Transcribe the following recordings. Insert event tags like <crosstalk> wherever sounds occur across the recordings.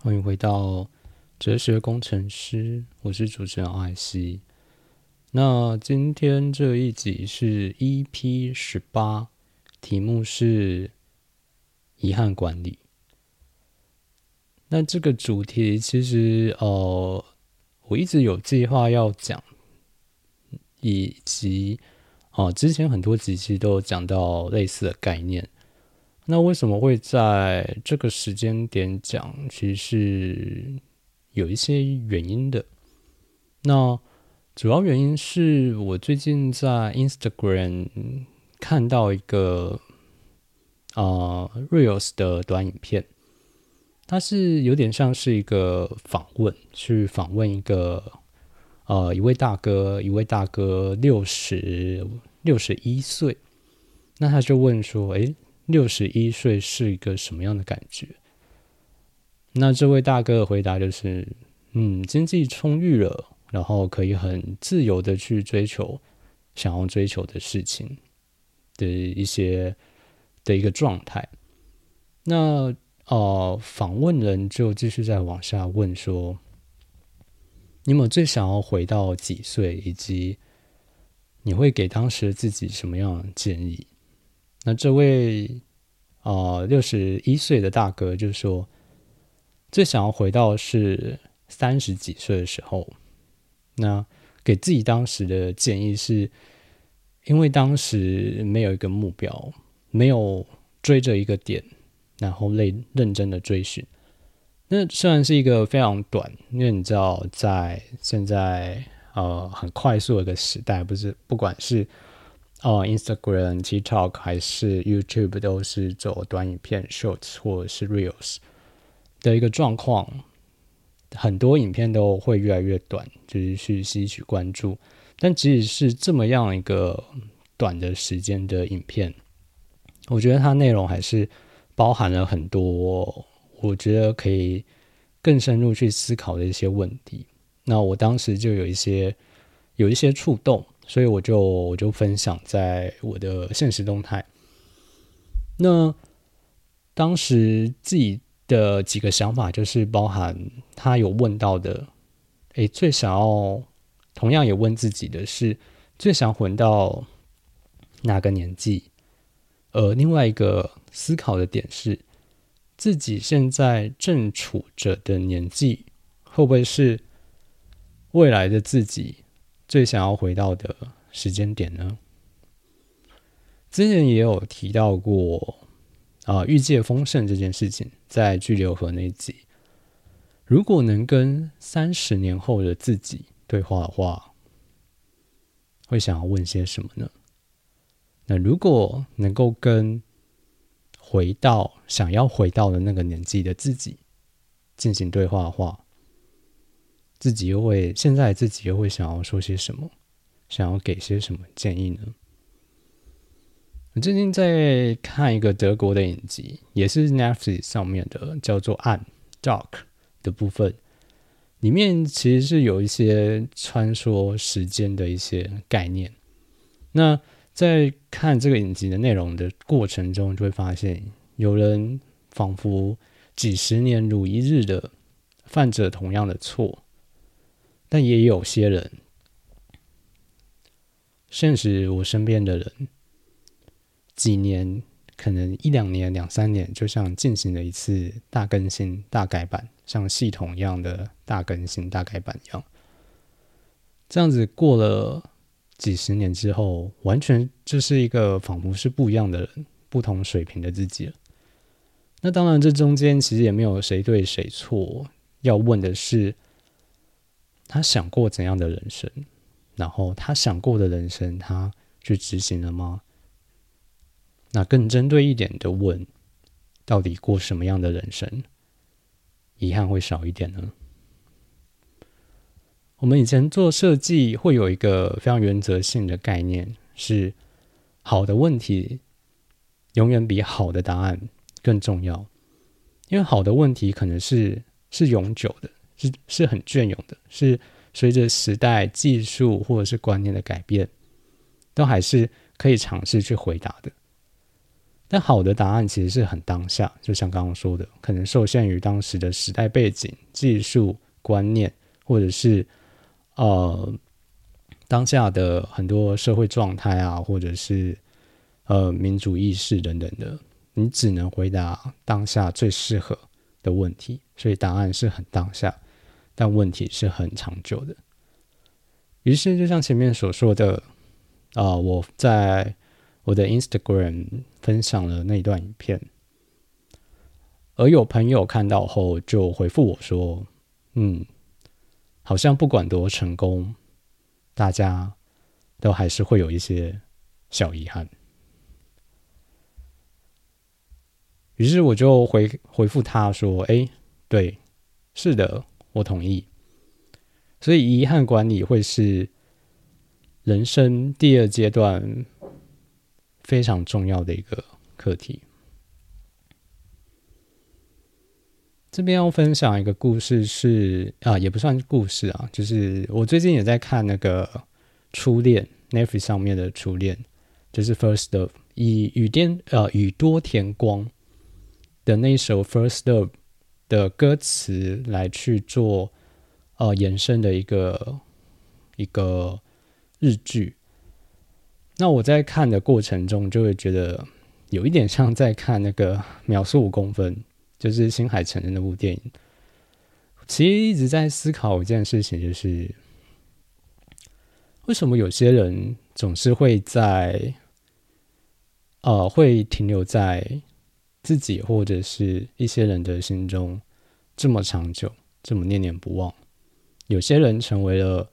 欢迎回到哲学工程师，我是主持人艾希。那今天这一集是 EP 十八，题目是遗憾管理。那这个主题其实呃，我一直有计划要讲，以及啊，之前很多集其实都有讲到类似的概念。那为什么会在这个时间点讲？其实是有一些原因的。那主要原因是我最近在 Instagram 看到一个啊 Reels 的短影片，它是有点像是一个访问，去访问一个呃一位大哥，一位大哥六十六十一岁，那他就问说：“诶。六十一岁是一个什么样的感觉？那这位大哥的回答就是：嗯，经济充裕了，然后可以很自由的去追求想要追求的事情的一些的一个状态。那呃，访问人就继续再往下问说：你有最想要回到几岁，以及你会给当时自己什么样的建议？那这位啊，六十一岁的大哥就说，最想要回到是三十几岁的时候。那给自己当时的建议是，因为当时没有一个目标，没有追着一个点，然后累认真的追寻。那虽然是一个非常短，因为你知道，在现在呃很快速的一个时代，不是不管是。哦，Instagram、TikTok 还是 YouTube 都是走短影片 Shorts 或者是 Reels 的一个状况，很多影片都会越来越短，就是去吸取关注。但即使是这么样一个短的时间的影片，我觉得它内容还是包含了很多，我觉得可以更深入去思考的一些问题。那我当时就有一些有一些触动。所以我就我就分享在我的现实动态。那当时自己的几个想法就是包含他有问到的，诶，最想要同样也问自己的是最想混到哪个年纪？呃，另外一个思考的点是自己现在正处着的年纪会不会是未来的自己？最想要回到的时间点呢？之前也有提到过啊，欲界丰盛这件事情，在巨流河那集，如果能跟三十年后的自己对话的话，会想要问些什么呢？那如果能够跟回到想要回到的那个年纪的自己进行对话的话，自己又会现在自己又会想要说些什么？想要给些什么建议呢？我最近在看一个德国的影集，也是 Netflix 上面的，叫做《暗 Dark》的部分，里面其实是有一些穿梭时间的一些概念。那在看这个影集的内容的过程中，就会发现有人仿佛几十年如一日的犯着同样的错。但也有些人，现实我身边的人，几年可能一两年、两三年，就像进行了一次大更新、大改版，像系统一样的大更新、大改版一样。这样子过了几十年之后，完全就是一个仿佛是不一样的人、不同水平的自己了。那当然，这中间其实也没有谁对谁错，要问的是。他想过怎样的人生，然后他想过的人生，他去执行了吗？那更针对一点的问，到底过什么样的人生，遗憾会少一点呢？我们以前做设计会有一个非常原则性的概念，是好的问题永远比好的答案更重要，因为好的问题可能是是永久的。是是很隽永的，是随着时代、技术或者是观念的改变，都还是可以尝试去回答的。但好的答案其实是很当下，就像刚刚说的，可能受限于当时的时代背景、技术观念，或者是呃当下的很多社会状态啊，或者是呃民主意识等等的，你只能回答当下最适合的问题，所以答案是很当下，但问题是很长久的。于是，就像前面所说的，啊，我在。我的 Instagram 分享了那段影片，而有朋友看到后就回复我说：“嗯，好像不管多成功，大家都还是会有一些小遗憾。”于是我就回回复他说：“哎，对，是的，我同意。所以遗憾管理会是人生第二阶段。”非常重要的一个课题。这边要分享一个故事，是啊，也不算故事啊，就是我最近也在看那个《初恋》Netflix 上面的《初恋》，就是 First Love，以雨天呃雨多田光的那首 First Love 的歌词来去做呃延伸的一个一个日剧。那我在看的过程中，就会觉得有一点像在看那个《秒速五公分》，就是新海诚的那部电影。其实一直在思考一件事情，就是为什么有些人总是会在呃，会停留在自己或者是一些人的心中这么长久，这么念念不忘？有些人成为了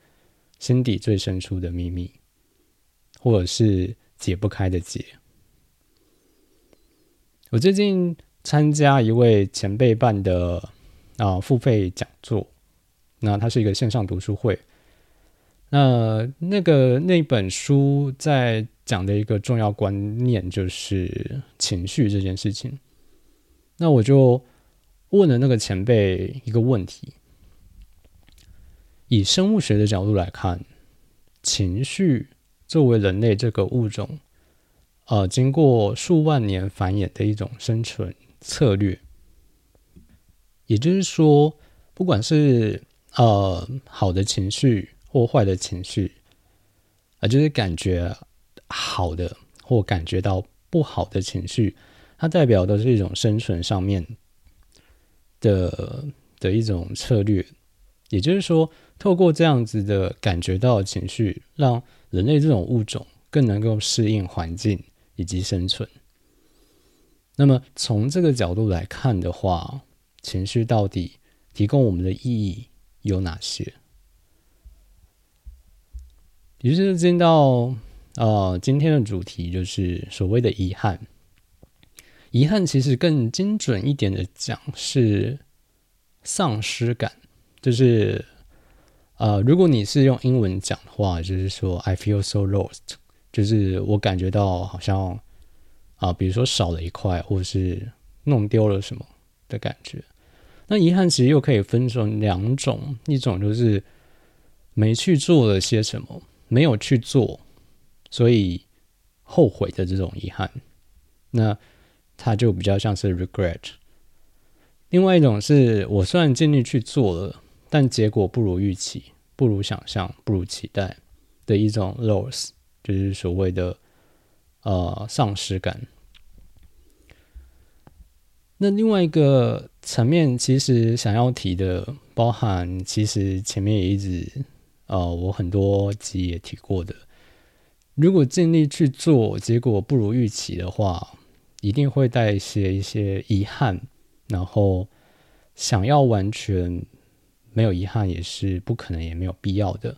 心底最深处的秘密。或者是解不开的结。我最近参加一位前辈办的啊付费讲座，那它是一个线上读书会。那那个那本书在讲的一个重要观念就是情绪这件事情。那我就问了那个前辈一个问题：以生物学的角度来看，情绪。作为人类这个物种，呃，经过数万年繁衍的一种生存策略，也就是说，不管是呃好的情绪或坏的情绪，啊，就是感觉好的或感觉到不好的情绪，它代表的是一种生存上面的的一种策略，也就是说，透过这样子的感觉到情绪，让人类这种物种更能够适应环境以及生存。那么从这个角度来看的话，情绪到底提供我们的意义有哪些？于是进到呃今天的主题，就是所谓的遗憾。遗憾其实更精准一点的讲是丧失感，就是。呃，如果你是用英文讲的话，就是说 I feel so lost，就是我感觉到好像啊，比如说少了一块，或者是弄丢了什么的感觉。那遗憾其实又可以分成两种，一种就是没去做了些什么，没有去做，所以后悔的这种遗憾，那它就比较像是 regret。另外一种是我虽然尽力去做了。但结果不如预期，不如想象，不如期待的一种 loss，就是所谓的呃丧失感。那另外一个层面，其实想要提的，包含其实前面也一直呃我很多集也提过的，如果尽力去做，结果不如预期的话，一定会带一些一些遗憾，然后想要完全。没有遗憾也是不可能，也没有必要的。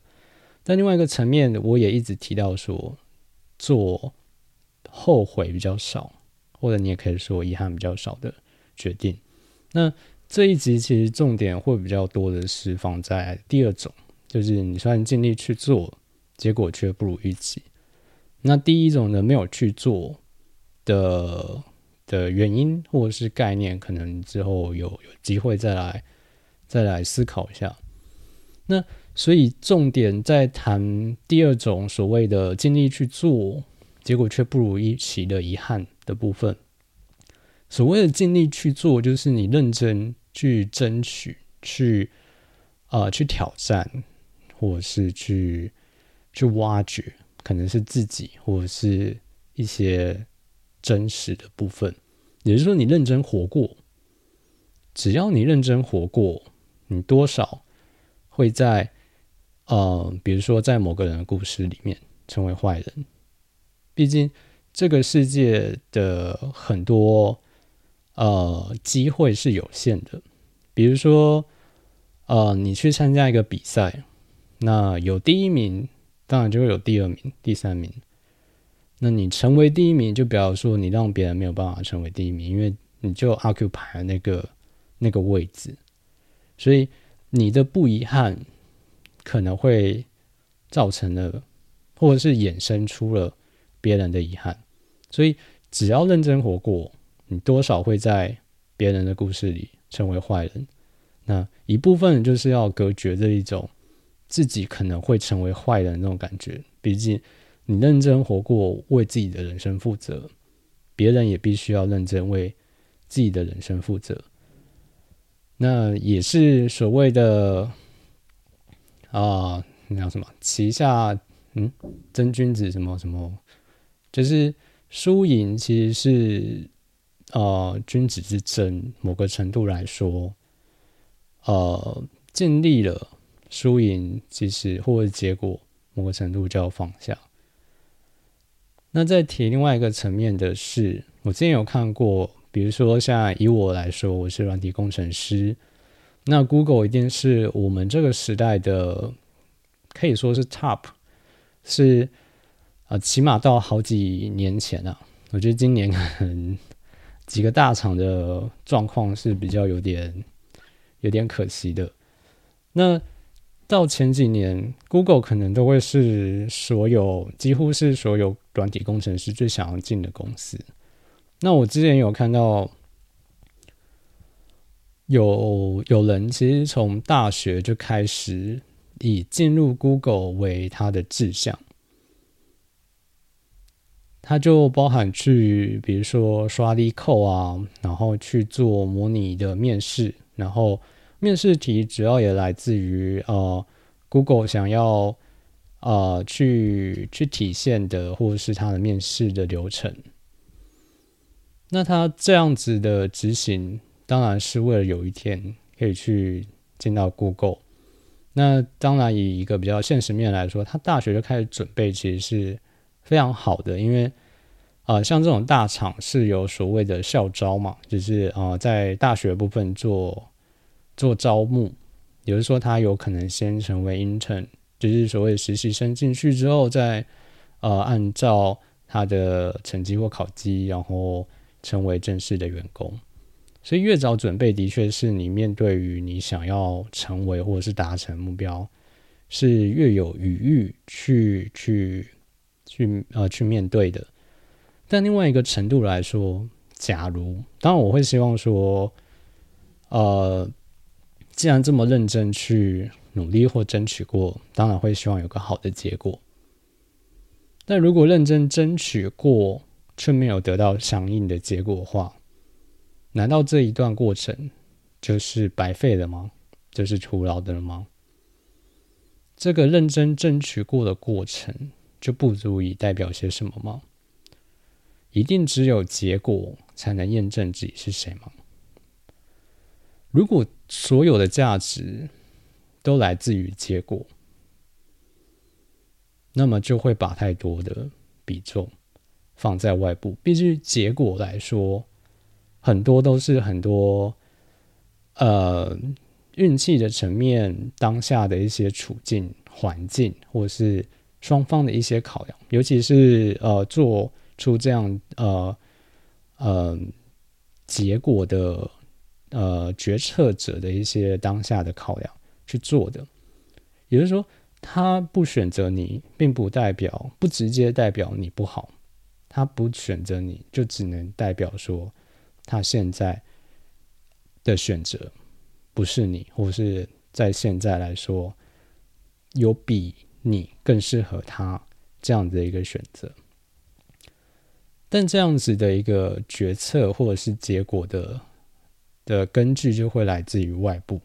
但另外一个层面，我也一直提到说，做后悔比较少，或者你也可以说遗憾比较少的决定。那这一集其实重点会比较多的是放在第二种，就是你虽然尽力去做，结果却不如预期。那第一种呢，没有去做的的原因或者是概念，可能之后有有机会再来。再来思考一下，那所以重点在谈第二种所谓的尽力去做，结果却不如预期的遗憾的部分，所谓的尽力去做，就是你认真去争取，去啊去挑战，或者是去去挖掘，可能是自己或者是一些真实的部分。也就是说，你认真活过，只要你认真活过，你多少会在呃，比如说在某个人的故事里面成为坏人。毕竟这个世界的很多。呃，机会是有限的。比如说，呃，你去参加一个比赛，那有第一名，当然就会有第二名、第三名。那你成为第一名，就表示说你让别人没有办法成为第一名，因为你就 occupy 那个那个位置。所以你的不遗憾，可能会造成了，或者是衍生出了别人的遗憾。所以只要认真活过。你多少会在别人的故事里成为坏人，那一部分就是要隔绝这一种自己可能会成为坏人那种感觉。毕竟你认真活过，为自己的人生负责，别人也必须要认真为自己的人生负责。那也是所谓的啊，那叫什么？旗下嗯，真君子什么什么，就是输赢其实是。呃，君子之争，某个程度来说，呃，尽力了，输赢其实或者结果，某个程度就要放下。那再提另外一个层面的是，我之前有看过，比如说像以我来说，我是软体工程师，那 Google 一定是我们这个时代的，可以说是 Top，是啊，起码到好几年前啊，我觉得今年可能。几个大厂的状况是比较有点有点可惜的。那到前几年，Google 可能都会是所有几乎是所有软体工程师最想要进的公司。那我之前有看到有有人其实从大学就开始以进入 Google 为他的志向。他就包含去，比如说刷力扣啊，然后去做模拟的面试，然后面试题主要也来自于呃，Google 想要呃去去体现的，或是它的面试的流程。那它这样子的执行，当然是为了有一天可以去见到 Google。那当然以一个比较现实面来说，他大学就开始准备，其实是。非常好的，因为啊，像这种大厂是有所谓的校招嘛，就是啊，在大学部分做做招募，也就是说，他有可能先成为 intern，就是所谓实习生进去之后，再呃按照他的成绩或考绩，然后成为正式的员工。所以越早准备，的确是你面对于你想要成为或者是达成目标，是越有余裕去去。去呃去面对的，但另外一个程度来说，假如当然我会希望说，呃，既然这么认真去努力或争取过，当然会希望有个好的结果。但如果认真争取过却没有得到相应的结果的话，难道这一段过程就是白费了吗？就是徒劳的了吗？这个认真争取过的过程。就不足以代表些什么吗？一定只有结果才能验证自己是谁吗？如果所有的价值都来自于结果，那么就会把太多的比重放在外部。毕竟结果来说，很多都是很多呃运气的层面，当下的一些处境环境，或是。双方的一些考量，尤其是呃做出这样呃呃结果的呃决策者的一些当下的考量去做的，也就是说，他不选择你，并不代表不直接代表你不好，他不选择你就只能代表说他现在的选择不是你，或是在现在来说有比。你更适合他这样的一个选择。但这样子的一个决策或者是结果的的根据就会来自于外部。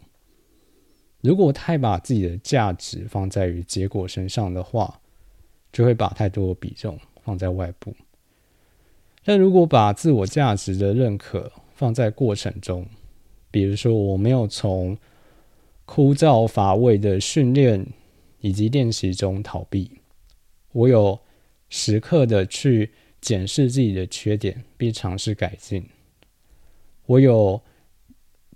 如果太把自己的价值放在于结果身上的话，就会把太多的比重放在外部。但如果把自我价值的认可放在过程中，比如说我没有从枯燥乏味的训练以及练习中逃避，我有时刻的去检视自己的缺点并尝试改进，我有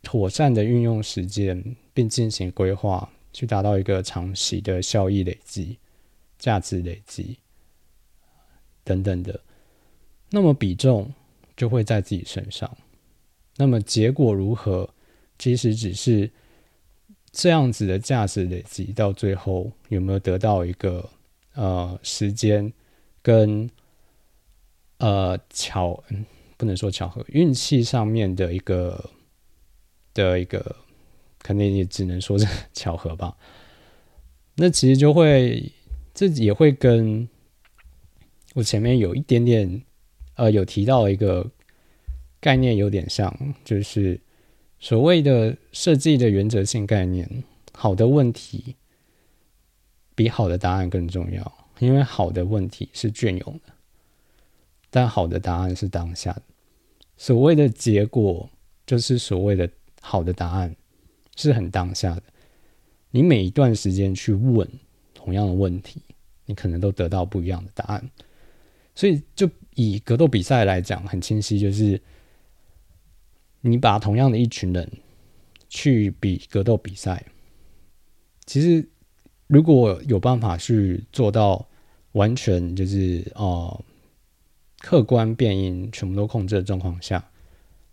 妥善的运用时间并进行规划，去达到一个长期的效益累积、价值累积等等的。那么比重就会在自己身上。那么结果如何，其实只是这样子的价值累积到最后有没有得到一个呃时间跟呃巧，不能说巧合，运气上面的一个的一个，可能也只能说是 <laughs> 巧合吧。那其实就会这也会跟我前面有一点点。呃，有提到一个概念，有点像，就是所谓的设计的原则性概念。好的问题比好的答案更重要，因为好的问题是隽永的，但好的答案是当下的。所谓的结果，就是所谓的好的答案，是很当下的。你每一段时间去问同样的问题，你可能都得到不一样的答案。所以就。以格斗比赛来讲，很清晰，就是你把同样的一群人去比格斗比赛，其实如果有办法去做到完全就是哦客观变因全部都控制的状况下，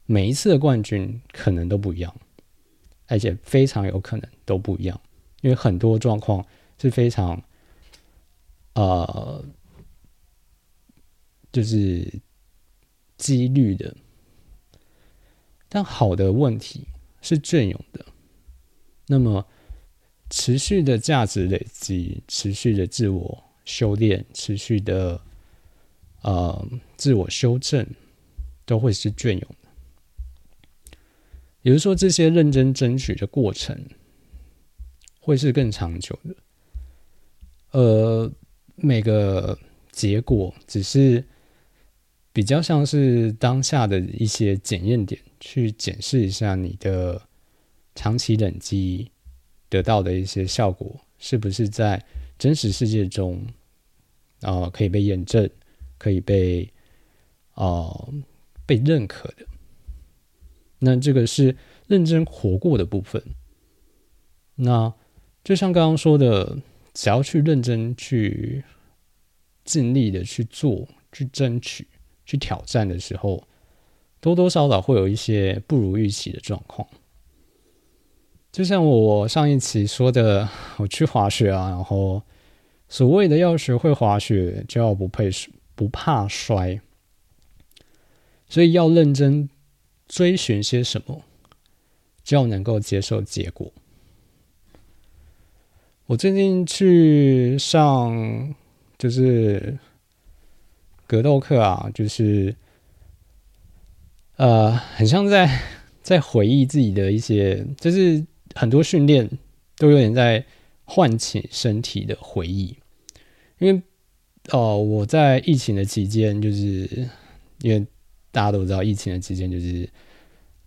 每一次的冠军可能都不一样，而且非常有可能都不一样，因为很多状况是非常呃。就是几率的，但好的问题是隽永的。那么持续的价值累积、持续的自我修炼、持续的呃自我修正，都会是隽永。也就是说，这些认真争取的过程会是更长久的。呃，每个结果只是。比较像是当下的一些检验点，去检视一下你的长期累积得到的一些效果，是不是在真实世界中啊可以被验证，可以被啊被认可的。那这个是认真活过的部分。那就像刚刚说的，只要去认真去尽力的去做，去争取。去挑战的时候，多多少少会有一些不如预期的状况。就像我上一期说的，我去滑雪啊，然后所谓的要学会滑雪，就要不配不怕摔，所以要认真追寻些什么，就要能够接受结果。我最近去上，就是。格斗课啊，就是呃，很像在 <laughs> 在回忆自己的一些，就是很多训练都有点在唤起身体的回忆。因为哦，我在疫情的期间，就是因为大家都知道，疫情的期间就是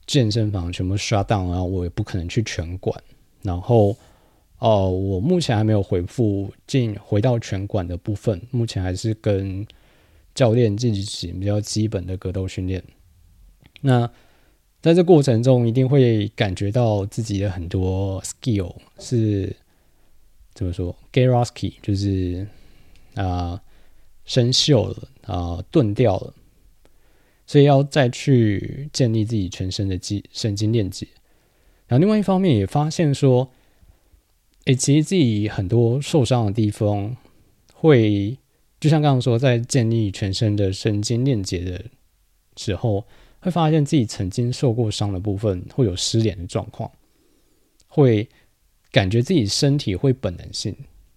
健身房全部刷档，然后我也不可能去拳馆。然后哦，我目前还没有回复进回到拳馆的部分，目前还是跟。教练进行比较基本的格斗训练，那在这过程中一定会感觉到自己的很多 skill 是怎么说 g a r o s k y 就是啊生锈了啊钝掉了，所以要再去建立自己全身的肌神经链接。然后另外一方面也发现说，诶，其实自己很多受伤的地方会。就像刚刚说，在建立全身的神经链接的时候，会发现自己曾经受过伤的部分会有失联的状况，会感觉自己身体会本能性，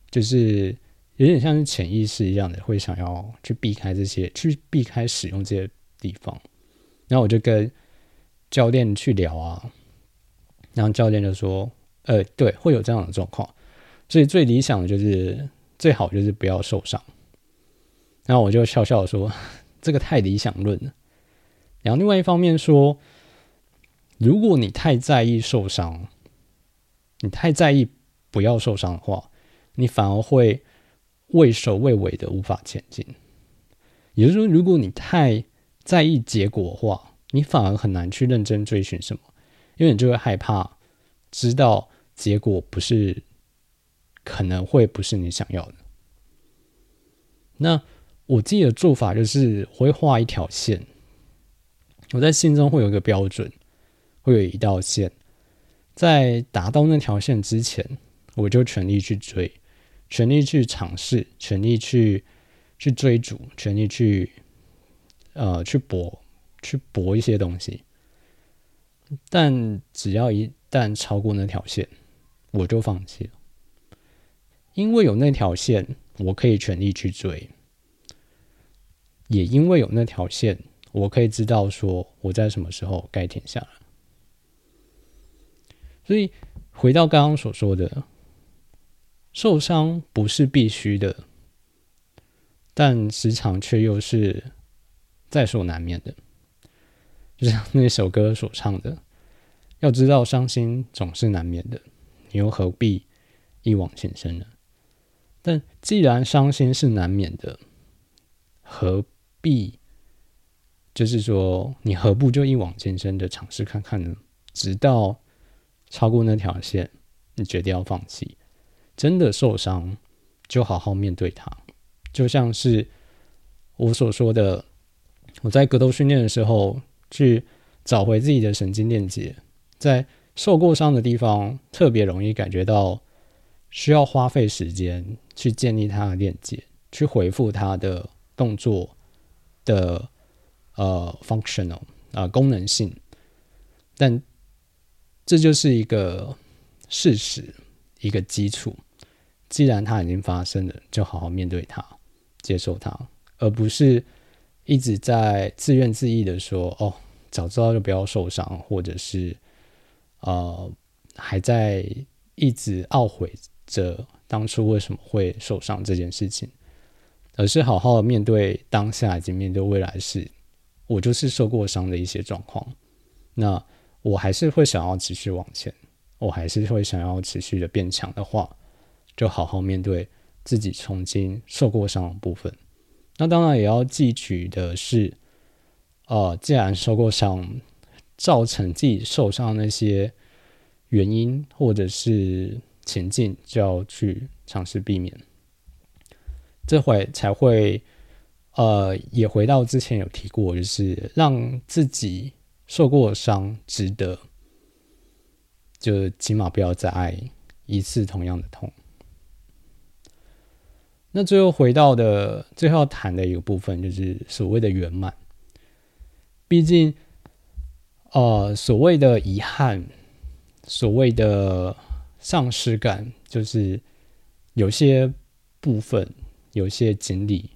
就是有点像是潜意识一样的，会想要去避开这些，去避开使用这些地方。然后我就跟教练去聊啊，然后教练就说：“呃，对，会有这样的状况，所以最理想的就是最好就是不要受伤。”然后我就笑笑说：“ <laughs> 这个太理想论了。”然后另外一方面说，如果你太在意受伤，你太在意不要受伤的话，你反而会畏首畏尾的无法前进。也就是说，如果你太在意结果的话，你反而很难去认真追寻什么，因为你就会害怕知道结果不是可能会不是你想要的。那我自己的做法就是我会画一条线，我在心中会有一个标准，会有一道线，在达到那条线之前，我就全力去追，全力去尝试，全力去去追逐，全力去呃去搏，去搏一些东西。但只要一旦超过那条线，我就放弃了，因为有那条线，我可以全力去追。也因为有那条线，我可以知道说我在什么时候该停下来。所以回到刚刚所说的，受伤不是必须的，但时常却又是在所难免的。就像那首歌所唱的：“要知道伤心总是难免的，你又何必一往情深呢？”但既然伤心是难免的，何？必就是说，你何不就一往情深的尝试看看呢？直到超过那条线，你决定要放弃，真的受伤，就好好面对它。就像是我所说的，我在格斗训练的时候，去找回自己的神经链接，在受过伤的地方，特别容易感觉到需要花费时间去建立它的链接，去回复它的动作。的呃，functional 啊，功能性，但这就是一个事实，一个基础。既然它已经发生了，就好好面对它，接受它，而不是一直在自怨自艾的说：“哦，早知道就不要受伤。”或者是呃，还在一直懊悔着当初为什么会受伤这件事情。而是好好的面对当下，以及面对未来事。我就是受过伤的一些状况，那我还是会想要持续往前，我还是会想要持续的变强的话，就好好面对自己曾经受过伤的部分。那当然也要汲取的是，呃，既然受过伤，造成自己受伤那些原因或者是前进，就要去尝试避免。这回才会，呃，也回到之前有提过，就是让自己受过伤值得，就起码不要再挨一次同样的痛。那最后回到的最后要谈的一个部分，就是所谓的圆满。毕竟，呃，所谓的遗憾，所谓的丧失感，就是有些部分。有些经历，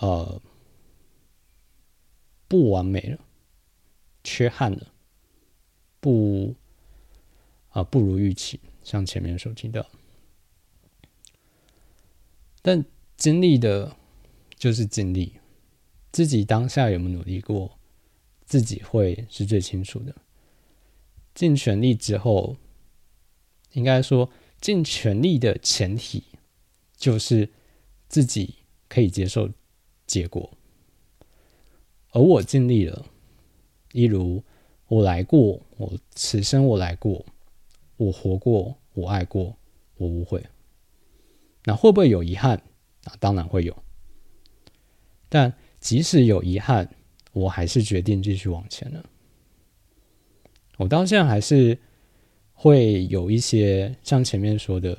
呃，不完美了，缺憾了，不啊，不如预期。像前面所提到，但经历的，就是经历，自己当下有没有努力过，自己会是最清楚的。尽全力之后，应该说尽全力的前提就是。自己可以接受结果，而我尽力了。例如，我来过，我此生我来过，我活过，我爱过，我无悔。那会不会有遗憾？啊，当然会有。但即使有遗憾，我还是决定继续往前了。我到现在还是会有一些像前面说的，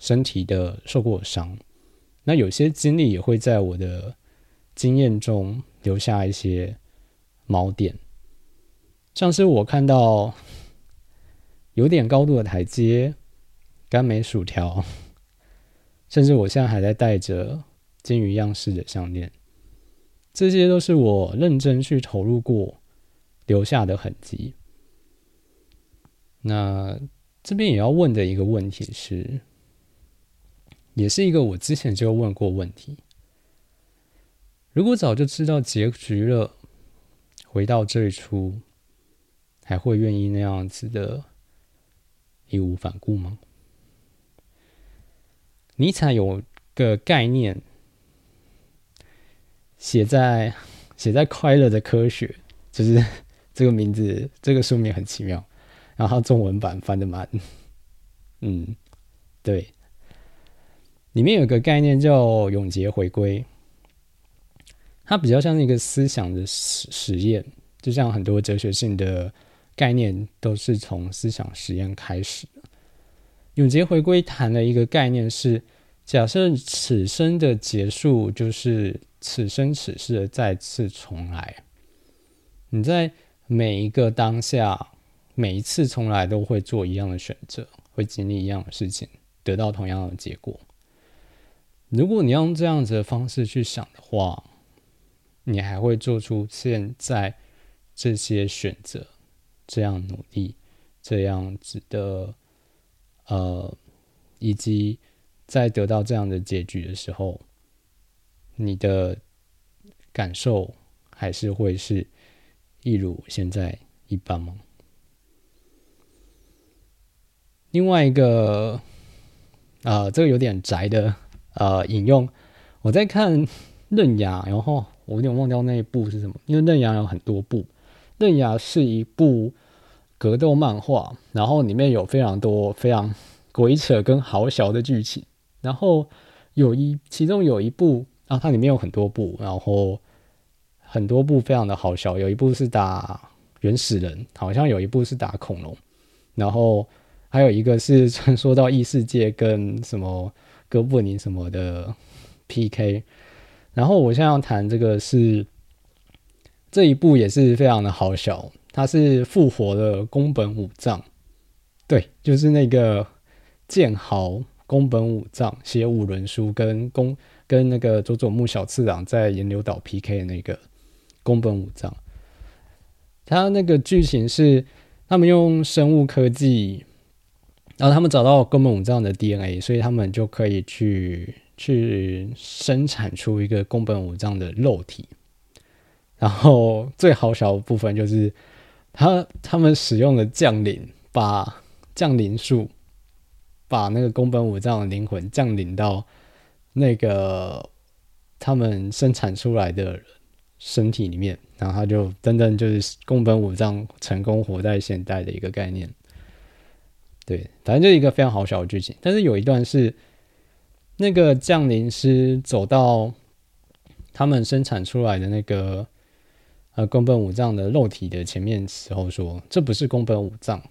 身体的受过伤。那有些经历也会在我的经验中留下一些锚点，像是我看到有点高度的台阶，干梅薯条甚至我现在还在戴着金鱼样式的项链，这些都是我认真去投入过留下的痕迹。那这边也要问的一个问题是，也是一个我之前就问过问题：如果早就知道结局了，回到最初，还会愿意那样子的义无反顾吗？尼采有个概念，写在写在《快乐的科学》，就是 <laughs> 这个名字，这个书名很奇妙。然后中文版翻的蛮，<laughs> 嗯，对，里面有个概念叫永劫回归，它比较像是一个思想的实实验，就像很多哲学性的概念都是从思想实验开始。永劫回归谈的一个概念是，假设此生的结束就是此生此世的再次重来，你在每一个当下。每一次重来都会做一样的选择，会经历一样的事情，得到同样的结果。如果你用这样子的方式去想的话，你还会做出现在这些选择，这样努力，这样子的，呃，以及在得到这样的结局的时候，你的感受还是会是一如现在一般吗？另外一个，呃，这个有点宅的，呃，引用我在看《刃牙》，然后我有点忘掉那一部是什么，因为《刃牙》有很多部，《刃牙》是一部格斗漫画，然后里面有非常多非常鬼扯跟好笑的剧情，然后有一其中有一部啊，它里面有很多部，然后很多部非常的好笑，有一部是打原始人，好像有一部是打恐龙，然后。还有一个是传 <laughs> 说到异世界跟什么哥布林什么的 PK，然后我现在要谈这个是这一部也是非常的好笑，他是复活的宫本武藏，对，就是那个剑豪宫本武藏写五轮书跟宫跟那个佐佐木小次郎在岩流岛 PK 的那个宫本武藏，他那个剧情是他们用生物科技。然后他们找到宫本武藏的 DNA，所以他们就可以去去生产出一个宫本武藏的肉体。然后最好小的部分就是他他们使用了降临，把降临术把那个宫本武藏的灵魂降临到那个他们生产出来的身体里面，然后他就真正就是宫本武藏成功活在现代的一个概念。对，反正就是一个非常好笑的剧情。但是有一段是那个降临师走到他们生产出来的那个呃宫本武藏的肉体的前面时候说：“这不是宫本武藏。”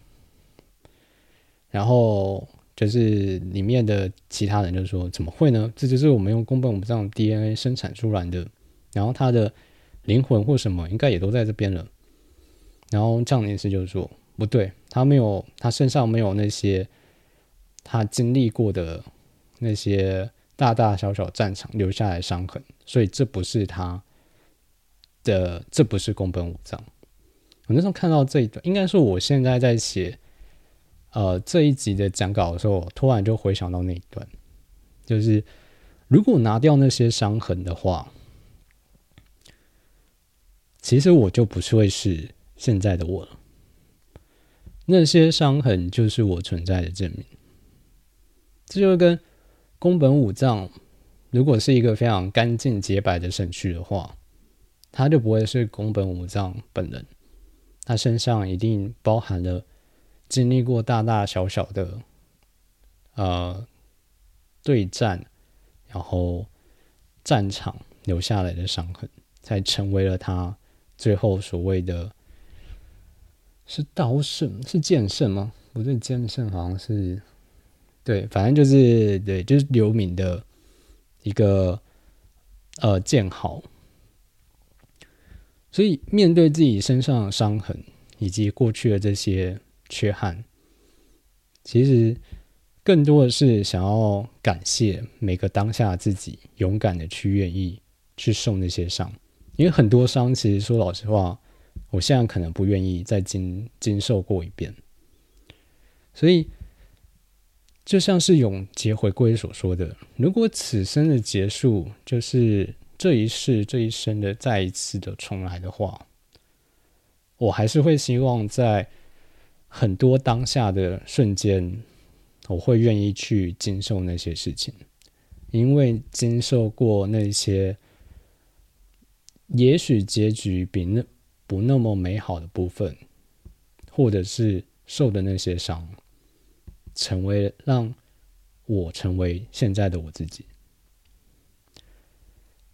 然后就是里面的其他人就说：“怎么会呢？这就是我们用宫本武藏 DNA 生产出来的，然后他的灵魂或什么应该也都在这边了。”然后降临师就是说。不对，他没有，他身上没有那些他经历过的那些大大小小战场留下来的伤痕，所以这不是他的，这不是宫本武藏。我那时候看到这一段，应该是我现在在写呃这一集的讲稿的时候，突然就回想到那一段，就是如果拿掉那些伤痕的话，其实我就不是会是现在的我了。那些伤痕就是我存在的证明。这就跟宫本武藏，如果是一个非常干净洁白的身躯的话，他就不会是宫本武藏本人。他身上一定包含了经历过大大小小的呃对战，然后战场留下来的伤痕，才成为了他最后所谓的。是刀圣是剑圣吗？不对，剑圣好像是，对，反正就是对，就是刘敏的一个呃剑豪。所以面对自己身上的伤痕以及过去的这些缺憾，其实更多的是想要感谢每个当下自己，勇敢的去愿意去受那些伤，因为很多伤，其实说老实话，我现在可能不愿意再经经受过一遍。所以，就像是永劫回归所说的，如果此生的结束就是这一世、这一生的再一次的重来的话，我还是会希望在很多当下的瞬间。我会愿意去经受那些事情，因为经受过那些，也许结局比那不那么美好的部分，或者是受的那些伤，成为让我成为现在的我自己。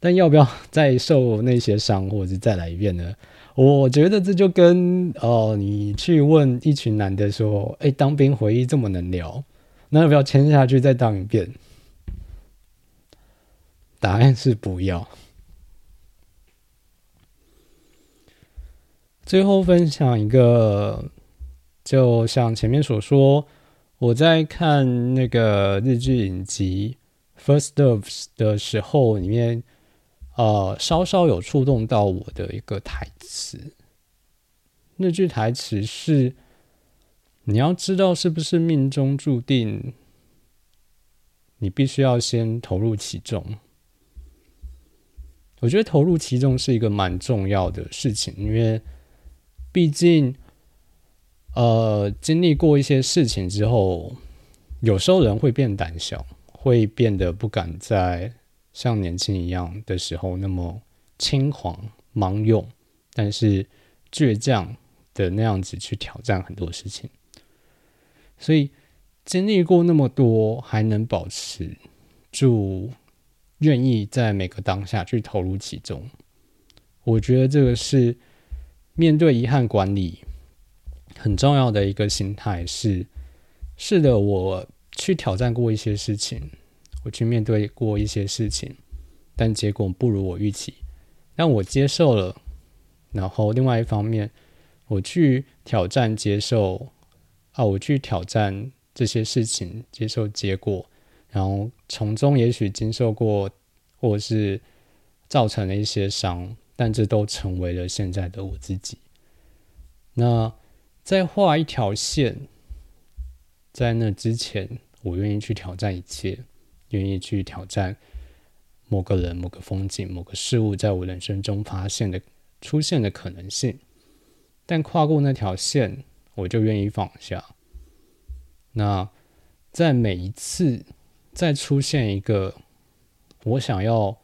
但要不要再受那些伤，或者是再来一遍呢？我觉得这就跟哦，你去问一群男的说：“哎，当兵回忆这么能聊。”那要不要签下去再当一遍？答案是不要。最后分享一个，就像前面所说，我在看那个日剧影集《First Love》的时候，里面呃稍稍有触动到我的一个台词。那句台词是。你要知道是不是命中注定，你必须要先投入其中。我觉得投入其中是一个蛮重要的事情，因为毕竟，呃，经历过一些事情之后，有时候人会变胆小，会变得不敢再像年轻一样的时候那么轻狂、盲勇，但是倔强的那样子去挑战很多事情。所以经历过那么多，还能保持住愿意在每个当下去投入其中，我觉得这个是面对遗憾管理很重要的一个心态。是是的，我去挑战过一些事情，我去面对过一些事情，但结果不如我预期，但我接受了。然后另外一方面，我去挑战、接受。啊，我去挑战这些事情，接受结果，然后从中也许经受过，或是造成了一些伤，但这都成为了现在的我自己。那再画一条线，在那之前，我愿意去挑战一切，愿意去挑战某个人、某个风景、某个事物在我人生中发现的、出现的可能性，但跨过那条线。我就愿意放下。那在每一次再出现一个我想要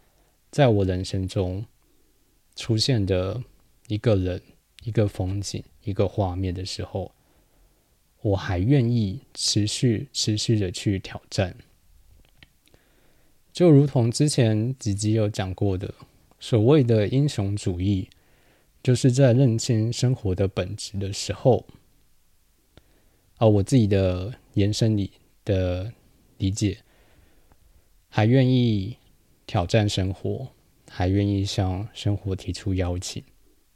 在我人生中出现的一个人、一个风景、一个画面的时候，我还愿意持续、持续的去挑战。就如同之前几集有讲过的，所谓的英雄主义，就是在认清生活的本质的时候。啊，我自己的延伸里的理解，还愿意挑战生活，还愿意向生活提出邀请，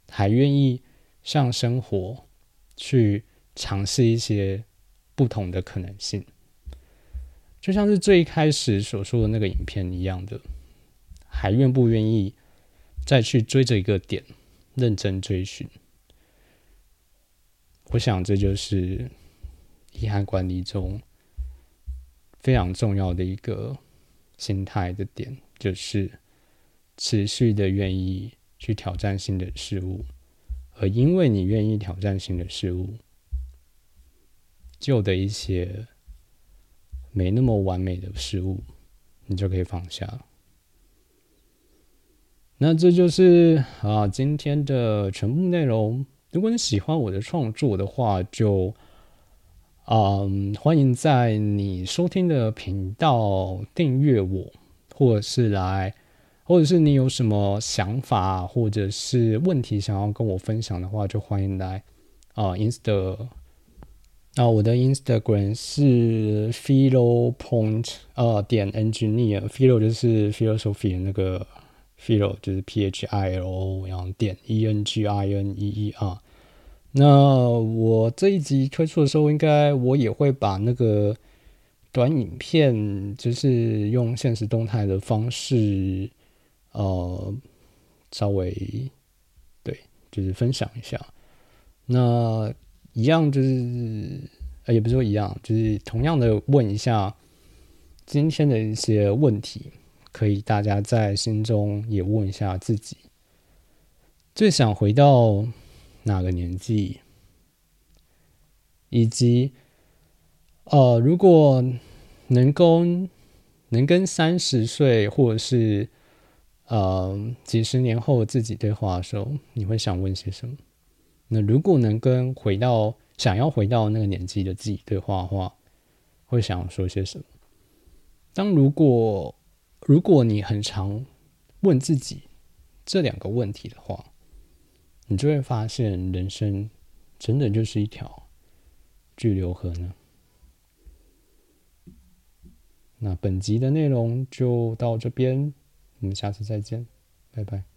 还愿意向生活去尝试一些不同的可能性，就像是最开始所说的那个影片一样的，还愿不愿意再去追着一个点认真追寻？我想这就是。遗憾管理中非常重要的一个心态的点，就是持续的愿意去挑战新的事物，而因为你愿意挑战新的事物，旧的一些没那么完美的事物，你就可以放下。那这就是啊今天的全部内容。如果你喜欢我的创作的话，就。嗯，欢迎在你收听的频道订阅我，或者是来，或者是你有什么想法或者是问题想要跟我分享的话，就欢迎来啊，Insta，那我的 Instagram 是 philo point 呃点 engineer，philo 就是 philosophy 那个 philo 就是 p h i l o，然后点 e n g i n e e r。那我这一集推出的时候，应该我也会把那个短影片，就是用现实动态的方式，呃，稍微对，就是分享一下。那一样就是，呃，也不是说一样，就是同样的问一下今天的一些问题，可以大家在心中也问一下自己，最想回到哪个年纪，以及。呃，如果能够能跟三十岁或者是呃几十年后自己对话的时候，你会想问些什么？那如果能跟回到想要回到那个年纪的自己对话的话，会想说些什么？当如果如果你很常问自己这两个问题的话，你就会发现人生真的就是一条巨流河呢。那本集的内容就到这边，我们下次再见，拜拜。